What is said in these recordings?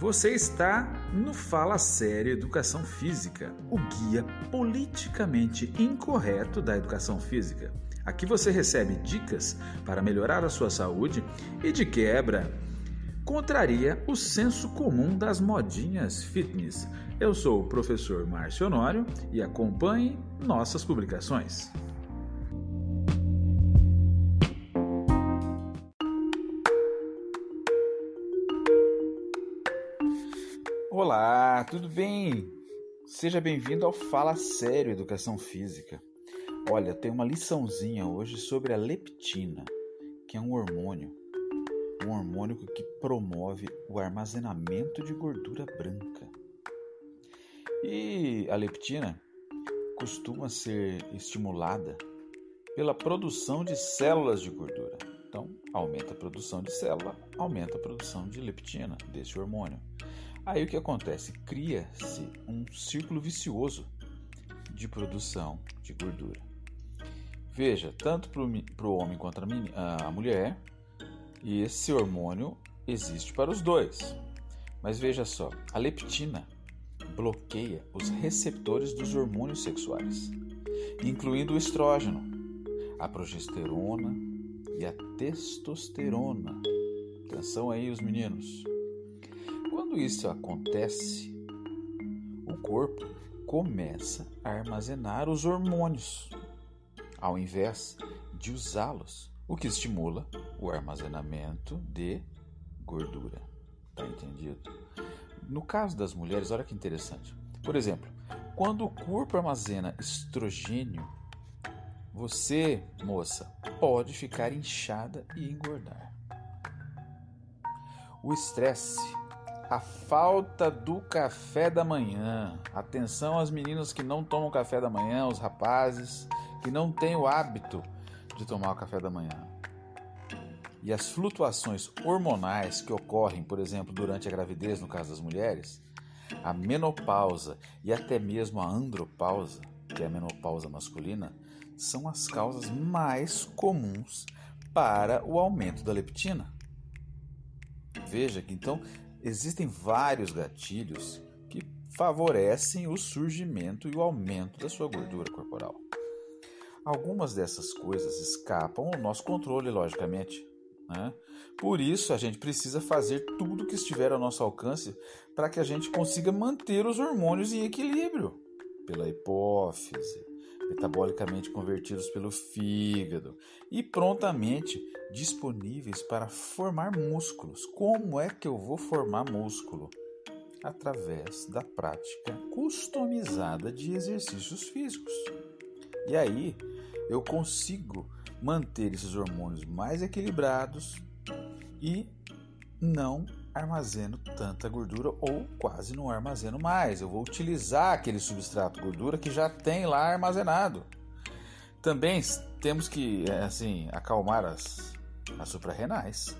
Você está no Fala Sério Educação Física, o guia politicamente incorreto da educação física. Aqui você recebe dicas para melhorar a sua saúde e, de quebra, contraria o senso comum das modinhas fitness. Eu sou o professor Márcio Honório e acompanhe nossas publicações. Olá, tudo bem? Seja bem-vindo ao Fala Sério Educação Física. Olha, tem uma liçãozinha hoje sobre a leptina, que é um hormônio, um hormônio que promove o armazenamento de gordura branca. E a leptina costuma ser estimulada pela produção de células de gordura. Então, aumenta a produção de célula, aumenta a produção de leptina, desse hormônio. Aí o que acontece? Cria-se um círculo vicioso de produção de gordura. Veja, tanto para o homem quanto a mulher, esse hormônio existe para os dois. Mas veja só, a leptina bloqueia os receptores dos hormônios sexuais, incluindo o estrógeno, a progesterona e a testosterona. Atenção aí, os meninos. Quando isso acontece, o corpo começa a armazenar os hormônios, ao invés de usá-los, o que estimula o armazenamento de gordura. Tá entendido? No caso das mulheres, olha que interessante. Por exemplo, quando o corpo armazena estrogênio, você, moça, pode ficar inchada e engordar. O estresse a falta do café da manhã. Atenção às meninas que não tomam café da manhã, os rapazes que não têm o hábito de tomar o café da manhã. E as flutuações hormonais que ocorrem, por exemplo, durante a gravidez, no caso das mulheres, a menopausa e até mesmo a andropausa, que é a menopausa masculina, são as causas mais comuns para o aumento da leptina. Veja que então Existem vários gatilhos que favorecem o surgimento e o aumento da sua gordura corporal. Algumas dessas coisas escapam ao nosso controle, logicamente. Né? Por isso, a gente precisa fazer tudo que estiver ao nosso alcance para que a gente consiga manter os hormônios em equilíbrio pela hipófise, metabolicamente convertidos pelo fígado e prontamente disponíveis para formar músculos. Como é que eu vou formar músculo? Através da prática customizada de exercícios físicos. E aí eu consigo manter esses hormônios mais equilibrados e não armazeno tanta gordura ou quase não armazeno mais. Eu vou utilizar aquele substrato gordura que já tem lá armazenado. Também temos que é, assim acalmar as, as suprarrenais,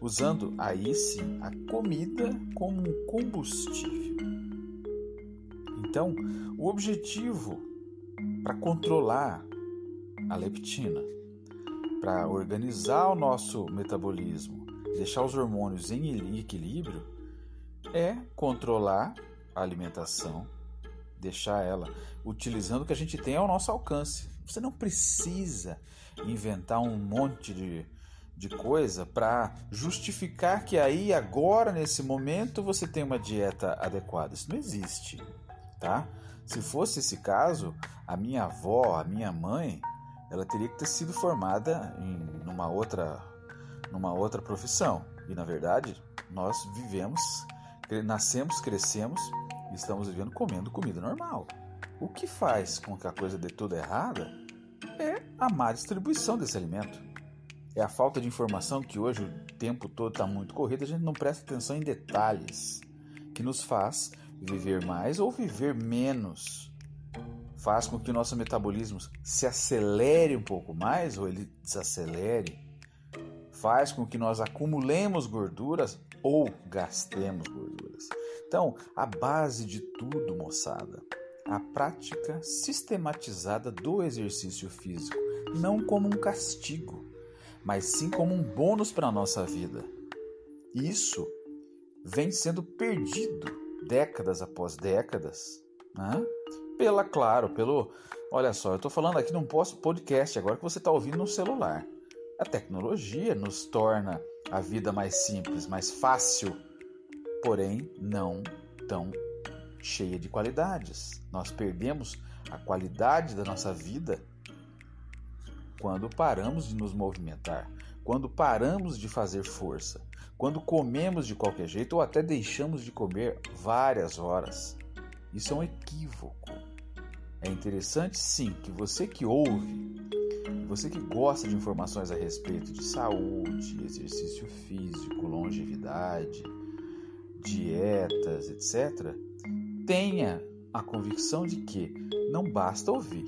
usando aí sim a comida como um combustível. Então, o objetivo para controlar a leptina, para organizar o nosso metabolismo, deixar os hormônios em equilíbrio é controlar a alimentação, deixar ela utilizando o que a gente tem ao nosso alcance. Você não precisa inventar um monte de, de coisa para justificar que aí, agora, nesse momento, você tem uma dieta adequada. Isso não existe, tá? Se fosse esse caso, a minha avó, a minha mãe, ela teria que ter sido formada em uma outra numa outra profissão. E na verdade, nós vivemos, nascemos, crescemos e estamos vivendo comendo comida normal. O que faz com que a coisa dê toda errada é a má distribuição desse alimento. É a falta de informação que hoje o tempo todo está muito corrido, a gente não presta atenção em detalhes que nos faz viver mais ou viver menos. Faz com que o nosso metabolismo se acelere um pouco mais ou ele desacelere faz com que nós acumulemos gorduras ou gastemos gorduras. Então, a base de tudo, moçada, a prática sistematizada do exercício físico, não como um castigo, mas sim como um bônus para a nossa vida. Isso vem sendo perdido décadas após décadas, né? Pela, claro, pelo. Olha só, eu estou falando aqui num podcast agora que você está ouvindo no celular. A tecnologia nos torna a vida mais simples, mais fácil, porém não tão cheia de qualidades. Nós perdemos a qualidade da nossa vida quando paramos de nos movimentar, quando paramos de fazer força, quando comemos de qualquer jeito ou até deixamos de comer várias horas. Isso é um equívoco. É interessante sim que você que ouve, você que gosta de informações a respeito de saúde, exercício físico, longevidade, dietas, etc., tenha a convicção de que não basta ouvir,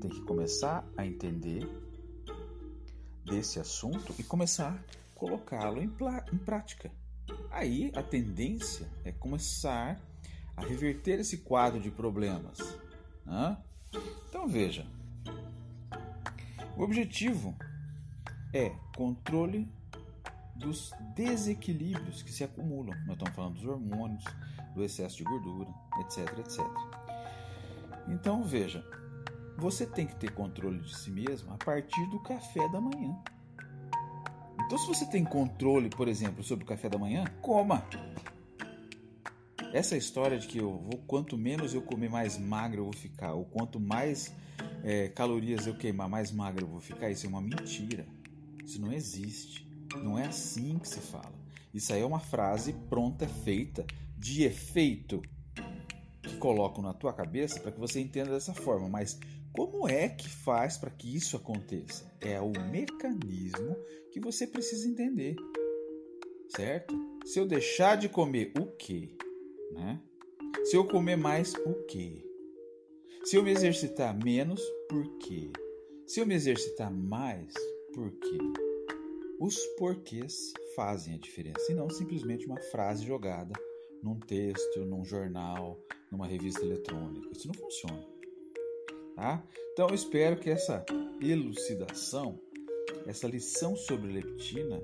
tem que começar a entender desse assunto e começar a colocá-lo em, em prática. Aí a tendência é começar a reverter esse quadro de problemas. Né? Então veja, o objetivo é controle dos desequilíbrios que se acumulam. Nós estamos falando dos hormônios, do excesso de gordura, etc, etc. Então veja, você tem que ter controle de si mesmo a partir do café da manhã. Então, se você tem controle, por exemplo, sobre o café da manhã, coma. Essa história de que eu vou, quanto menos eu comer, mais magro eu vou ficar, ou quanto mais é, calorias eu queimar, mais magro eu vou ficar, isso é uma mentira. Isso não existe. Não é assim que se fala. Isso aí é uma frase pronta, feita, de efeito, que colocam na tua cabeça para que você entenda dessa forma. Mas como é que faz para que isso aconteça? É o mecanismo que você precisa entender, certo? Se eu deixar de comer o quê? Né? Se eu comer mais o quê? Se eu me exercitar menos, por quê? Se eu me exercitar mais, por quê? Os porquês fazem a diferença e não simplesmente uma frase jogada num texto, num jornal, numa revista eletrônica. Isso não funciona. Tá? Então eu espero que essa elucidação, essa lição sobre leptina,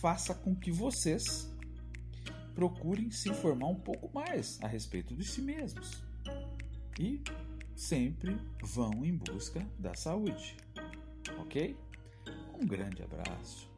faça com que vocês procurem se informar um pouco mais a respeito de si mesmos e sempre vão em busca da saúde. Ok? Um grande abraço.